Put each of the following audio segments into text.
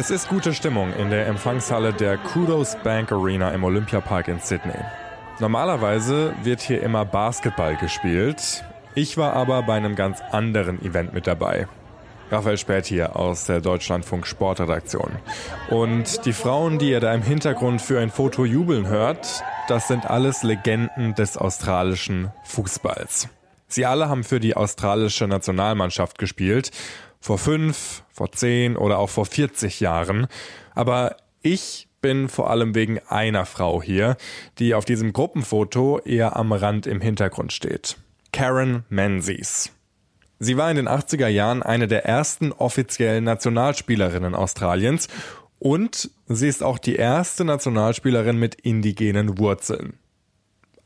Es ist gute Stimmung in der Empfangshalle der Kudos Bank Arena im Olympiapark in Sydney. Normalerweise wird hier immer Basketball gespielt. Ich war aber bei einem ganz anderen Event mit dabei. Raphael Späth hier aus der Deutschlandfunk Sportredaktion. Und die Frauen, die ihr da im Hintergrund für ein Foto jubeln hört, das sind alles Legenden des australischen Fußballs. Sie alle haben für die australische Nationalmannschaft gespielt vor fünf, vor zehn oder auch vor 40 Jahren. Aber ich bin vor allem wegen einer Frau hier, die auf diesem Gruppenfoto eher am Rand im Hintergrund steht. Karen Menzies. Sie war in den 80er Jahren eine der ersten offiziellen Nationalspielerinnen Australiens und sie ist auch die erste Nationalspielerin mit indigenen Wurzeln.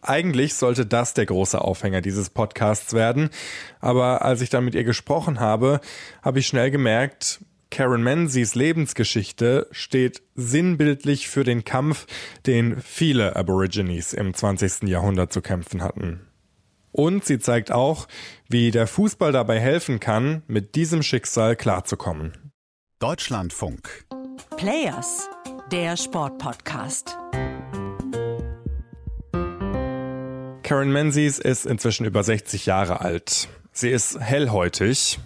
Eigentlich sollte das der große Aufhänger dieses Podcasts werden, aber als ich dann mit ihr gesprochen habe, habe ich schnell gemerkt, Karen Menzies Lebensgeschichte steht sinnbildlich für den Kampf, den viele Aborigines im 20. Jahrhundert zu kämpfen hatten. Und sie zeigt auch, wie der Fußball dabei helfen kann, mit diesem Schicksal klarzukommen. Deutschlandfunk. Players, der Sportpodcast. Karen Menzies ist inzwischen über 60 Jahre alt. Sie ist hellhäutig.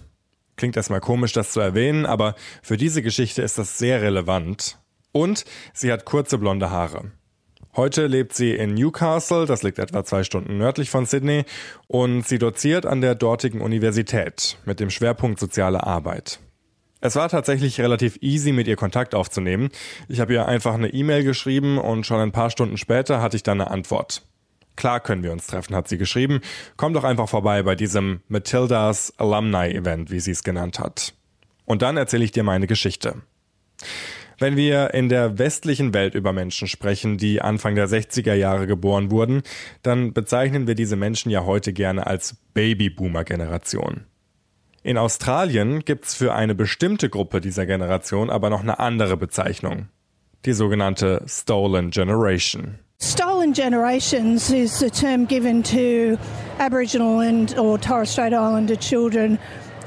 Klingt erstmal komisch, das zu erwähnen, aber für diese Geschichte ist das sehr relevant. Und sie hat kurze blonde Haare. Heute lebt sie in Newcastle, das liegt etwa zwei Stunden nördlich von Sydney, und sie doziert an der dortigen Universität mit dem Schwerpunkt soziale Arbeit. Es war tatsächlich relativ easy, mit ihr Kontakt aufzunehmen. Ich habe ihr einfach eine E-Mail geschrieben und schon ein paar Stunden später hatte ich dann eine Antwort. Klar können wir uns treffen, hat sie geschrieben. Komm doch einfach vorbei bei diesem Matildas Alumni Event, wie sie es genannt hat. Und dann erzähle ich dir meine Geschichte. Wenn wir in der westlichen Welt über Menschen sprechen, die Anfang der 60er Jahre geboren wurden, dann bezeichnen wir diese Menschen ja heute gerne als Babyboomer-Generation. In Australien gibt's für eine bestimmte Gruppe dieser Generation aber noch eine andere Bezeichnung. Die sogenannte Stolen Generation. Stolen generations is a term given to Aboriginal and or Torres Strait Islander children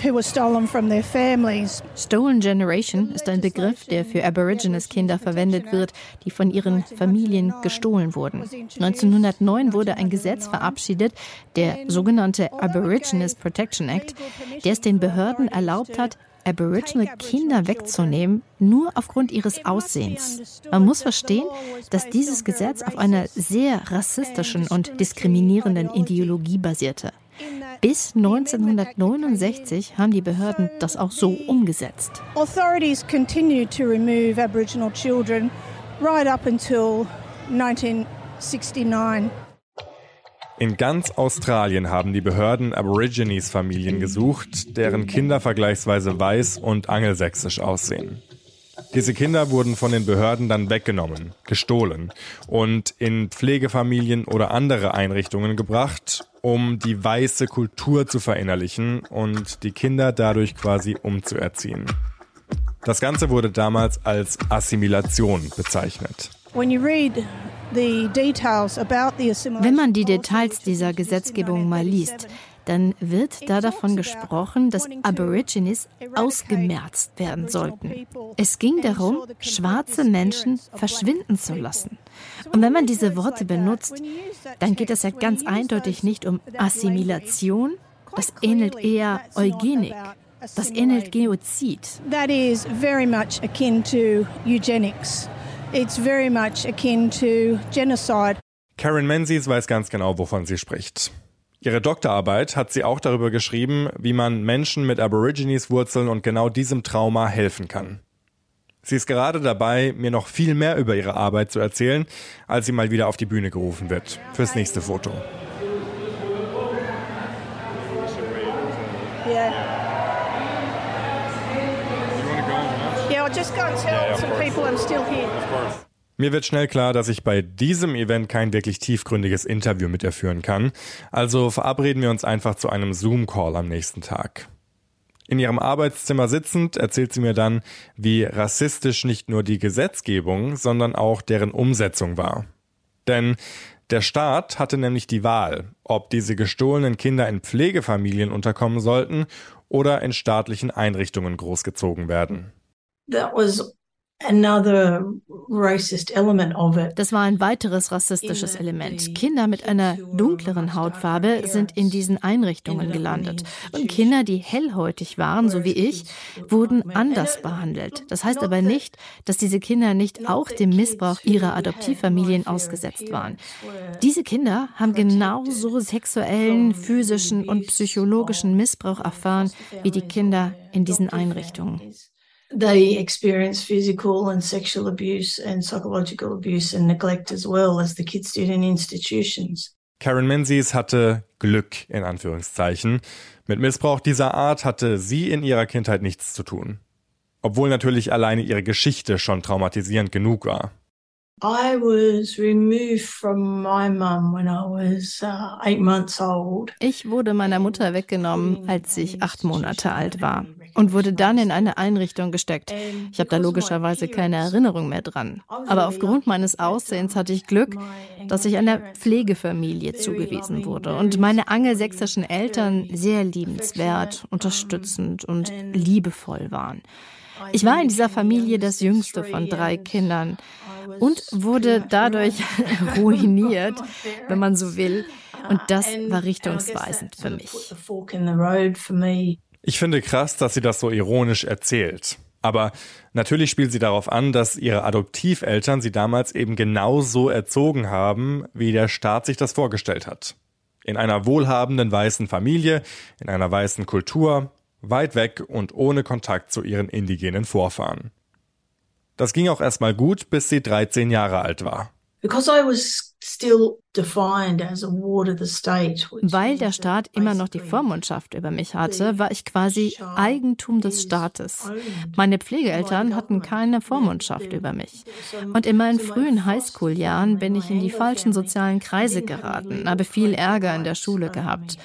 who were stolen from their families. Stolen Generation ist ein Begriff, der für Aborigines Kinder verwendet wird, die von ihren Familien gestohlen wurden. 1909 wurde ein Gesetz verabschiedet, der sogenannte Aborigines Protection Act, der es den Behörden erlaubt hat, Aboriginal Kinder wegzunehmen, nur aufgrund ihres Aussehens. Man muss verstehen, dass dieses Gesetz auf einer sehr rassistischen und diskriminierenden Ideologie basierte. Bis 1969 haben die Behörden das auch so umgesetzt. Authorities continued to remove Aboriginal children right up until 1969. In ganz Australien haben die Behörden Aborigines-Familien gesucht, deren Kinder vergleichsweise weiß und angelsächsisch aussehen. Diese Kinder wurden von den Behörden dann weggenommen, gestohlen und in Pflegefamilien oder andere Einrichtungen gebracht, um die weiße Kultur zu verinnerlichen und die Kinder dadurch quasi umzuerziehen. Das Ganze wurde damals als Assimilation bezeichnet. Wenn man die Details dieser Gesetzgebung mal liest, dann wird da davon gesprochen, dass Aborigines ausgemerzt werden sollten. Es ging darum, schwarze Menschen verschwinden zu lassen. Und wenn man diese Worte benutzt, dann geht es ja ganz eindeutig nicht um Assimilation, das ähnelt eher Eugenik. Das ähnelt Genozid. That is very much akin to eugenics. It's very much akin to genocide. Karen Menzies weiß ganz genau, wovon sie spricht. Ihre Doktorarbeit hat sie auch darüber geschrieben, wie man Menschen mit Aborigines-Wurzeln und genau diesem Trauma helfen kann. Sie ist gerade dabei, mir noch viel mehr über ihre Arbeit zu erzählen, als sie mal wieder auf die Bühne gerufen wird. Fürs nächste Foto. Yeah. Just go and tell some people I'm still here. Mir wird schnell klar, dass ich bei diesem Event kein wirklich tiefgründiges Interview mit ihr führen kann, also verabreden wir uns einfach zu einem Zoom-Call am nächsten Tag. In ihrem Arbeitszimmer sitzend erzählt sie mir dann, wie rassistisch nicht nur die Gesetzgebung, sondern auch deren Umsetzung war. Denn der Staat hatte nämlich die Wahl, ob diese gestohlenen Kinder in Pflegefamilien unterkommen sollten oder in staatlichen Einrichtungen großgezogen werden. That was Das war ein weiteres rassistisches Element. Kinder mit einer dunkleren Hautfarbe sind in diesen Einrichtungen gelandet. Und Kinder, die hellhäutig waren, so wie ich, wurden anders behandelt. Das heißt aber nicht, dass diese Kinder nicht auch dem Missbrauch ihrer Adoptivfamilien ausgesetzt waren. Diese Kinder haben genauso sexuellen, physischen und psychologischen Missbrauch erfahren wie die Kinder in diesen Einrichtungen they experience physical and sexual abuse and psychological abuse and neglect as well as the kids did in institutions. Karen Menzies hatte Glück in Anführungszeichen. Mit Missbrauch dieser Art hatte sie in ihrer Kindheit nichts zu tun. Obwohl natürlich alleine ihre Geschichte schon traumatisierend genug war. I was removed from my mum when I was uh, eight months old. Ich wurde meiner Mutter weggenommen, als ich acht Monate alt war und wurde dann in eine Einrichtung gesteckt. Ich habe da logischerweise keine Erinnerung mehr dran. Aber aufgrund meines Aussehens hatte ich Glück, dass ich einer Pflegefamilie zugewiesen wurde und meine angelsächsischen Eltern sehr liebenswert, unterstützend und liebevoll waren. Ich war in dieser Familie das jüngste von drei Kindern und wurde dadurch ruiniert, wenn man so will. Und das war richtungsweisend für mich. Ich finde krass, dass sie das so ironisch erzählt. Aber natürlich spielt sie darauf an, dass ihre Adoptiveltern sie damals eben genau so erzogen haben, wie der Staat sich das vorgestellt hat. In einer wohlhabenden weißen Familie, in einer weißen Kultur, weit weg und ohne Kontakt zu ihren indigenen Vorfahren. Das ging auch erstmal gut, bis sie 13 Jahre alt war. Weil der Staat immer noch die Vormundschaft über mich hatte, war ich quasi Eigentum des Staates. Meine Pflegeeltern hatten keine Vormundschaft über mich. Und in meinen frühen Highschool-Jahren bin ich in die falschen sozialen Kreise geraten, habe viel Ärger in der Schule gehabt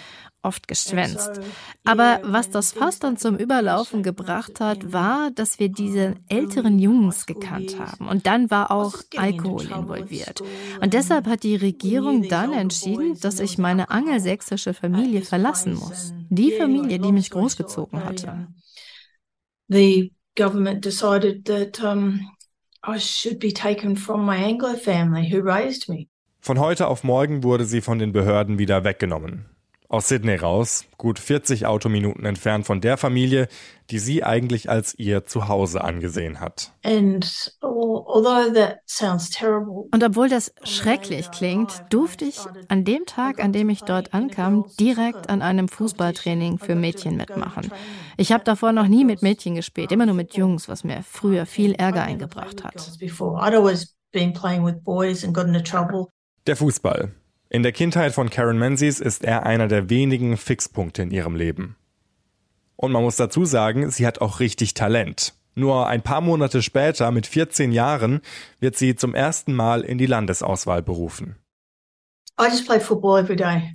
oft geschwänzt. Aber was das Fass dann zum Überlaufen gebracht hat, war, dass wir diese älteren Jungs gekannt haben. Und dann war auch Alkohol involviert. Und deshalb hat die Regierung dann entschieden, dass ich meine angelsächsische Familie verlassen muss. Die Familie, die mich großgezogen hatte. The government decided that um, I should be taken from my Anglo family who raised me. Von heute auf morgen wurde sie von den Behörden wieder weggenommen aus Sydney raus, gut 40 Autominuten entfernt von der Familie, die sie eigentlich als ihr Zuhause angesehen hat. Und obwohl das schrecklich klingt, durfte ich an dem Tag, an dem ich dort ankam, direkt an einem Fußballtraining für Mädchen mitmachen. Ich habe davor noch nie mit Mädchen gespielt, immer nur mit Jungs, was mir früher viel Ärger eingebracht hat. Der Fußball. In der Kindheit von Karen Menzies ist er einer der wenigen Fixpunkte in ihrem Leben. Und man muss dazu sagen, sie hat auch richtig Talent. Nur ein paar Monate später, mit 14 Jahren, wird sie zum ersten Mal in die Landesauswahl berufen.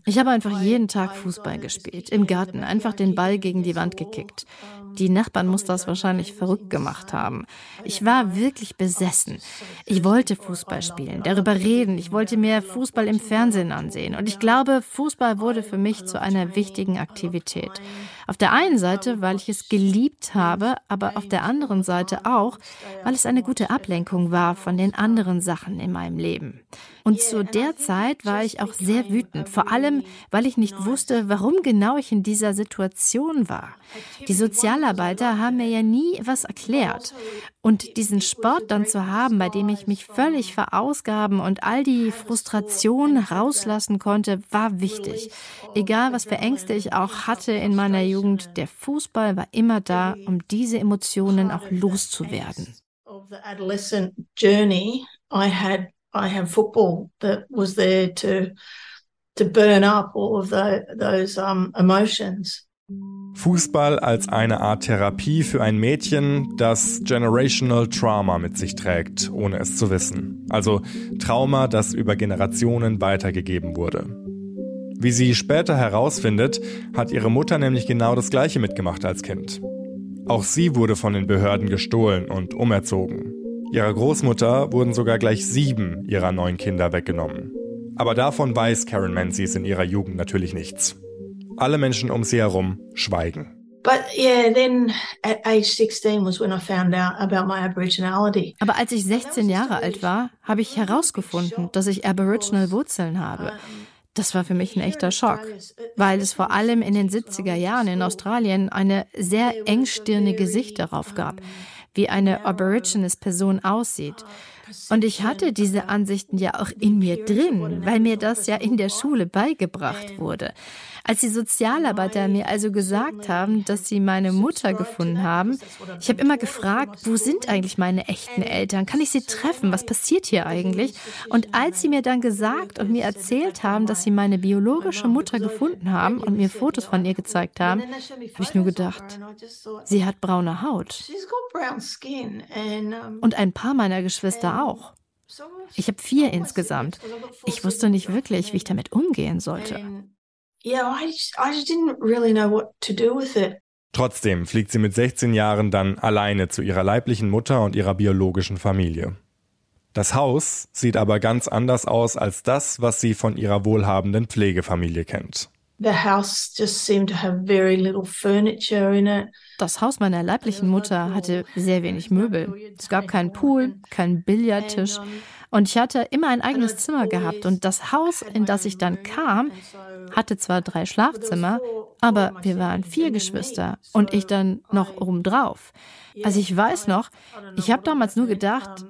Ich habe einfach jeden Tag Fußball gespielt, im Garten, einfach den Ball gegen die Wand gekickt. Die Nachbarn muss das wahrscheinlich verrückt gemacht haben. Ich war wirklich besessen. Ich wollte Fußball spielen, darüber reden, ich wollte mir Fußball im Fernsehen ansehen. Und ich glaube, Fußball wurde für mich zu einer wichtigen Aktivität. Auf der einen Seite, weil ich es geliebt habe, aber auf der anderen Seite auch, weil es eine gute Ablenkung war von den anderen Sachen in meinem Leben. Und zu der Zeit war ich auch sehr wütend, vor allem, weil ich nicht wusste, warum genau ich in dieser Situation war. Die Sozialarbeiter haben mir ja nie was erklärt. Und diesen Sport dann zu haben, bei dem ich mich völlig verausgaben und all die Frustration rauslassen konnte, war wichtig. Egal, was für Ängste ich auch hatte in meiner Jugend, der Fußball war immer da, um diese Emotionen auch loszuwerden. I have football that was there to to burn up all of the, those um, emotions. Fußball als eine Art Therapie für ein Mädchen, das Generational Trauma mit sich trägt, ohne es zu wissen. Also Trauma, das über Generationen weitergegeben wurde. Wie sie später herausfindet, hat ihre Mutter nämlich genau das gleiche mitgemacht als Kind. Auch sie wurde von den Behörden gestohlen und umerzogen. Ihrer Großmutter wurden sogar gleich sieben ihrer neun Kinder weggenommen. Aber davon weiß Karen Menzies in ihrer Jugend natürlich nichts. Alle Menschen um sie herum schweigen. But yeah, then at age 16 was when I found out about my Aboriginality. Aber als ich 16 Jahre alt war, habe ich herausgefunden, dass ich Aboriginal Wurzeln habe. Das war für mich ein echter Schock, weil es vor allem in den 70er Jahren in Australien eine sehr engstirnige Sicht darauf gab, wie eine Aborigines-Person aussieht. Und ich hatte diese Ansichten ja auch in mir drin, weil mir das ja in der Schule beigebracht wurde. Als die Sozialarbeiter mir also gesagt haben, dass sie meine Mutter gefunden haben, ich habe immer gefragt, wo sind eigentlich meine echten Eltern? Kann ich sie treffen? Was passiert hier eigentlich? Und als sie mir dann gesagt und mir erzählt haben, dass sie meine biologische Mutter gefunden haben und mir Fotos von ihr gezeigt haben, habe ich nur gedacht, sie hat braune Haut. Und ein paar meiner Geschwister auch. Ich habe vier insgesamt. Ich wusste nicht wirklich, wie ich damit umgehen sollte yeah, I didn't really know what to do with it. Trotzdem fliegt sie mit 16 Jahren dann alleine zu ihrer leiblichen Mutter und ihrer biologischen Familie. Das Haus sieht aber ganz anders aus als das, was sie von ihrer wohlhabenden Pflegefamilie kennt. Das Haus meiner leiblichen Mutter hatte sehr wenig Möbel. Es gab keinen Pool, keinen Billardtisch und ich hatte immer ein eigenes Zimmer gehabt. Und das Haus, in das ich dann kam, hatte zwar drei Schlafzimmer, aber wir waren vier Geschwister und ich dann noch obendrauf. Also ich weiß noch, ich habe damals nur gedacht,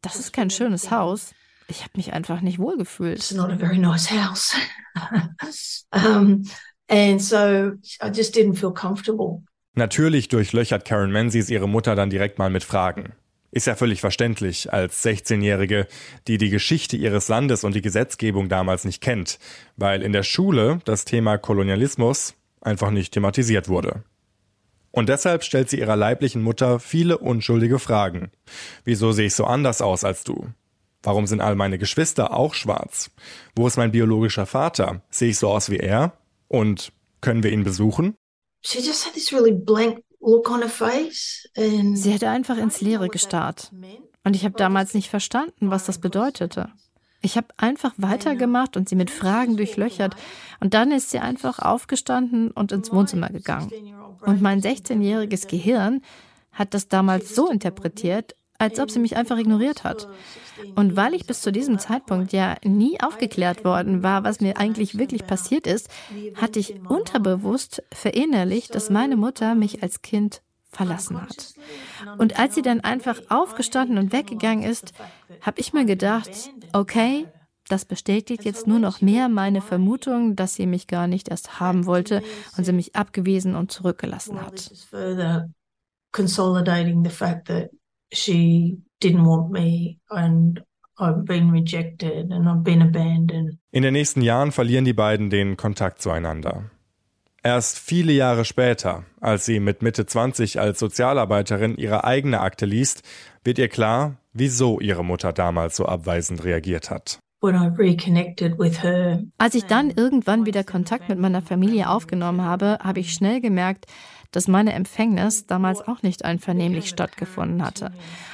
das ist kein schönes Haus. Ich habe mich einfach nicht wohlgefühlt. It's not a very nice house. um, and so I just didn't feel comfortable. Natürlich durchlöchert Karen Menzies ihre Mutter dann direkt mal mit Fragen. Ist ja völlig verständlich als 16-Jährige, die die Geschichte ihres Landes und die Gesetzgebung damals nicht kennt, weil in der Schule das Thema Kolonialismus einfach nicht thematisiert wurde. Und deshalb stellt sie ihrer leiblichen Mutter viele unschuldige Fragen. Wieso sehe ich so anders aus als du? Warum sind all meine Geschwister auch schwarz? Wo ist mein biologischer Vater? Sehe ich so aus wie er? Und können wir ihn besuchen? Sie hätte einfach ins Leere gestarrt. Und ich habe damals nicht verstanden, was das bedeutete. Ich habe einfach weitergemacht und sie mit Fragen durchlöchert. Und dann ist sie einfach aufgestanden und ins Wohnzimmer gegangen. Und mein 16-jähriges Gehirn hat das damals so interpretiert, als ob sie mich einfach ignoriert hat. Und weil ich bis zu diesem Zeitpunkt ja nie aufgeklärt worden war, was mir eigentlich wirklich passiert ist, hatte ich unterbewusst verinnerlicht, dass meine Mutter mich als Kind verlassen hat. Und als sie dann einfach aufgestanden und weggegangen ist, habe ich mir gedacht, okay, das bestätigt jetzt nur noch mehr meine Vermutung, dass sie mich gar nicht erst haben wollte und sie mich abgewiesen und zurückgelassen hat. Consolidating the fact that she didn't want me and I've been rejected and I've been abandoned. In den nächsten Jahren verlieren die beiden den Kontakt zueinander. Erst viele Jahre später, als sie mit Mitte 20 als Sozialarbeiterin ihre eigene Akte liest, wird ihr klar, wieso ihre Mutter damals so abweisend reagiert hat. Als ich dann irgendwann wieder Kontakt mit meiner Familie aufgenommen habe, habe ich schnell gemerkt, dass meine Empfängnis damals auch nicht einvernehmlich stattgefunden hatte.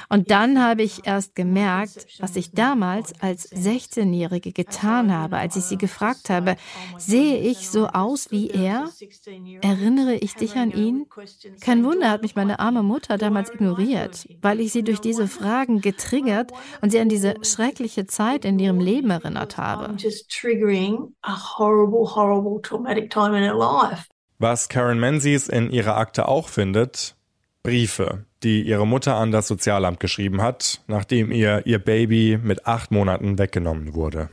Und dann habe ich erst gemerkt, was ich damals als 16-Jährige getan habe, als ich sie gefragt habe, sehe ich so aus wie er? Erinnere ich dich an ihn? Kein Wunder hat mich meine arme Mutter damals ignoriert, weil ich sie durch diese Fragen getriggert und sie an diese schreckliche Zeit in ihrem Leben erinnert habe. Was Karen Menzies in ihrer Akte auch findet, Briefe, die ihre Mutter an das Sozialamt geschrieben hat, nachdem ihr ihr Baby mit acht Monaten weggenommen wurde.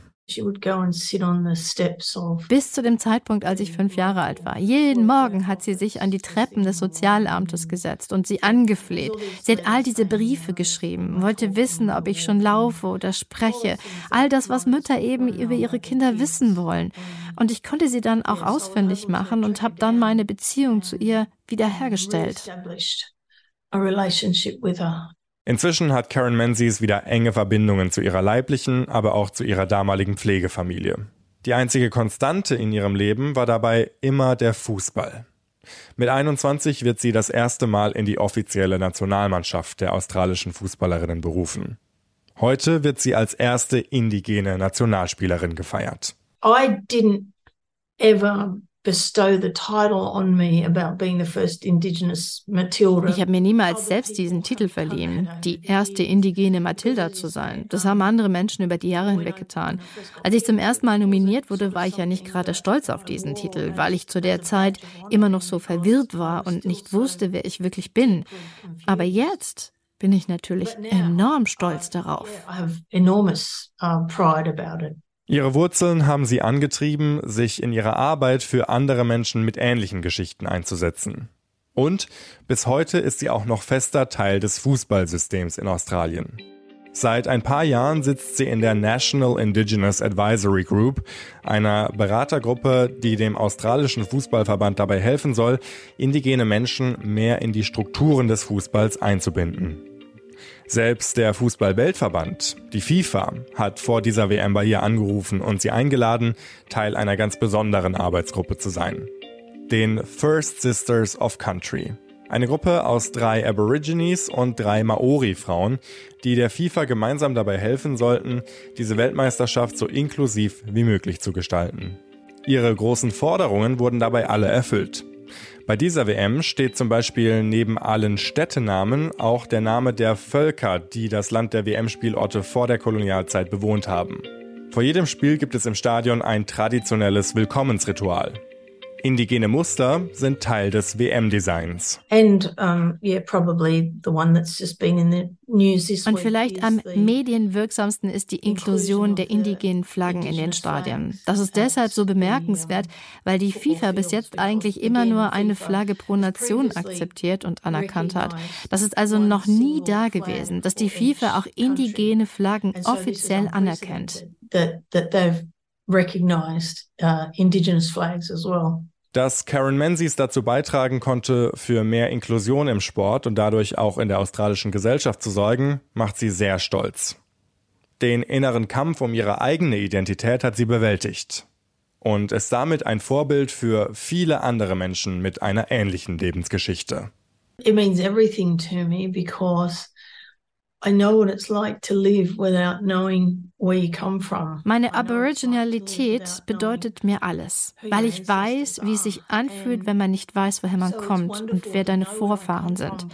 Bis zu dem Zeitpunkt, als ich fünf Jahre alt war. Jeden Morgen hat sie sich an die Treppen des Sozialamtes gesetzt und sie angefleht. Sie hat all diese Briefe geschrieben, wollte wissen, ob ich schon laufe oder spreche. All das, was Mütter eben über ihre Kinder wissen wollen. Und ich konnte sie dann auch ausfindig machen und habe dann meine Beziehung zu ihr wiederhergestellt. Inzwischen hat Karen Menzies wieder enge Verbindungen zu ihrer leiblichen, aber auch zu ihrer damaligen Pflegefamilie. Die einzige Konstante in ihrem Leben war dabei immer der Fußball. Mit 21 wird sie das erste Mal in die offizielle Nationalmannschaft der australischen Fußballerinnen berufen. Heute wird sie als erste indigene Nationalspielerin gefeiert. I didn't ever bestow the title on me about being the first indigenous Matilda. Ich habe mir niemals selbst diesen Titel verliehen, die erste indigene Matilda zu sein. Das haben andere Menschen über die Jahre hinweg getan. Als ich zum ersten Mal nominiert wurde, war ich ja nicht gerade stolz auf diesen Titel, weil ich zu der Zeit immer noch so verwirrt war und nicht wusste, wer ich wirklich bin. Aber jetzt bin ich natürlich enorm stolz darauf. I have enormous uh, pride about it. Ihre Wurzeln haben sie angetrieben, sich in ihrer Arbeit für andere Menschen mit ähnlichen Geschichten einzusetzen. Und bis heute ist sie auch noch fester Teil des Fußballsystems in Australien. Seit ein paar Jahren sitzt sie in der National Indigenous Advisory Group, einer Beratergruppe, die dem australischen Fußballverband dabei helfen soll, indigene Menschen mehr in die Strukturen des Fußballs einzubinden. Selbst der Fußball-Weltverband, die FIFA, hat vor dieser WM bei ihr angerufen und sie eingeladen, Teil einer ganz besonderen Arbeitsgruppe zu sein. Den First Sisters of Country. Eine Gruppe aus drei Aborigines und drei Maori-Frauen, die der FIFA gemeinsam dabei helfen sollten, diese Weltmeisterschaft so inklusiv wie möglich zu gestalten. Ihre großen Forderungen wurden dabei alle erfüllt. Bei dieser WM steht zum Beispiel neben allen Städtenamen auch der Name der Völker, die das Land der WM-Spielorte vor der Kolonialzeit bewohnt haben. Vor jedem Spiel gibt es im Stadion ein traditionelles Willkommensritual. Indigene Muster sind Teil des WM-Designs. And um, yeah, probably the one that's just been in the news this Und vielleicht is am the- medienwirksamsten ist die Inklusion der indigenen Flaggen in den Stadien. Das ist deshalb so bemerkenswert, weil die FIFA bis jetzt eigentlich immer nur eine Flagge pro Nation akzeptiert und anerkannt hat. Das ist also noch nie da gewesen, dass die FIFA auch indigene Flaggen offiziell anerkennt. recognized uh, indigenous flags as well. Dass Karen Menzies dazu beitragen konnte, für mehr Inklusion im Sport und dadurch auch in der australischen Gesellschaft zu sorgen, macht sie sehr stolz. Den inneren Kampf um ihre eigene Identität hat sie bewältigt und ist damit ein Vorbild für viele andere Menschen mit einer ähnlichen Lebensgeschichte. It means everything to me because I know what it's like to live without knowing Meine Aboriginalität bedeutet mir alles, weil ich weiß, wie es sich anfühlt, wenn man nicht weiß, woher man kommt und wer deine Vorfahren sind.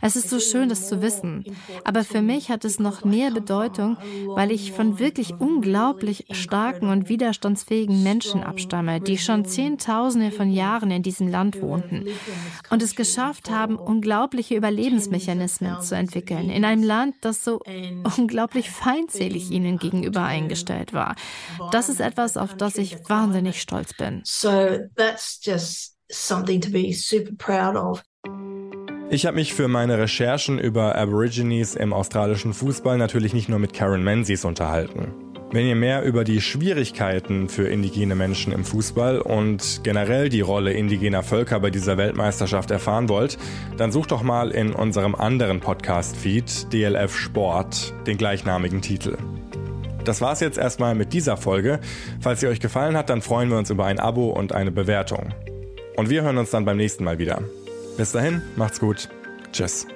Es ist so schön, das zu wissen. Aber für mich hat es noch mehr Bedeutung, weil ich von wirklich unglaublich starken und widerstandsfähigen Menschen abstamme, die schon Zehntausende von Jahren in diesem Land wohnten und es geschafft haben, unglaubliche Überlebensmechanismen zu entwickeln in einem Land, das so unglaublich feindselig ihnen gegenüber eingestellt war. Das ist etwas, auf das ich wahnsinnig stolz bin. So that's just something to be super proud of. Ich habe mich für meine Recherchen über Aborigines im australischen Fußball natürlich nicht nur mit Karen Menzies unterhalten. Wenn ihr mehr über die Schwierigkeiten für indigene Menschen im Fußball und generell die Rolle indigener Völker bei dieser Weltmeisterschaft erfahren wollt, dann sucht doch mal in unserem anderen Podcast-Feed DLF Sport den gleichnamigen Titel. Das war's jetzt erstmal mit dieser Folge. Falls sie euch gefallen hat, dann freuen wir uns über ein Abo und eine Bewertung. Und wir hören uns dann beim nächsten Mal wieder. Bis dahin, macht's gut. Tschüss.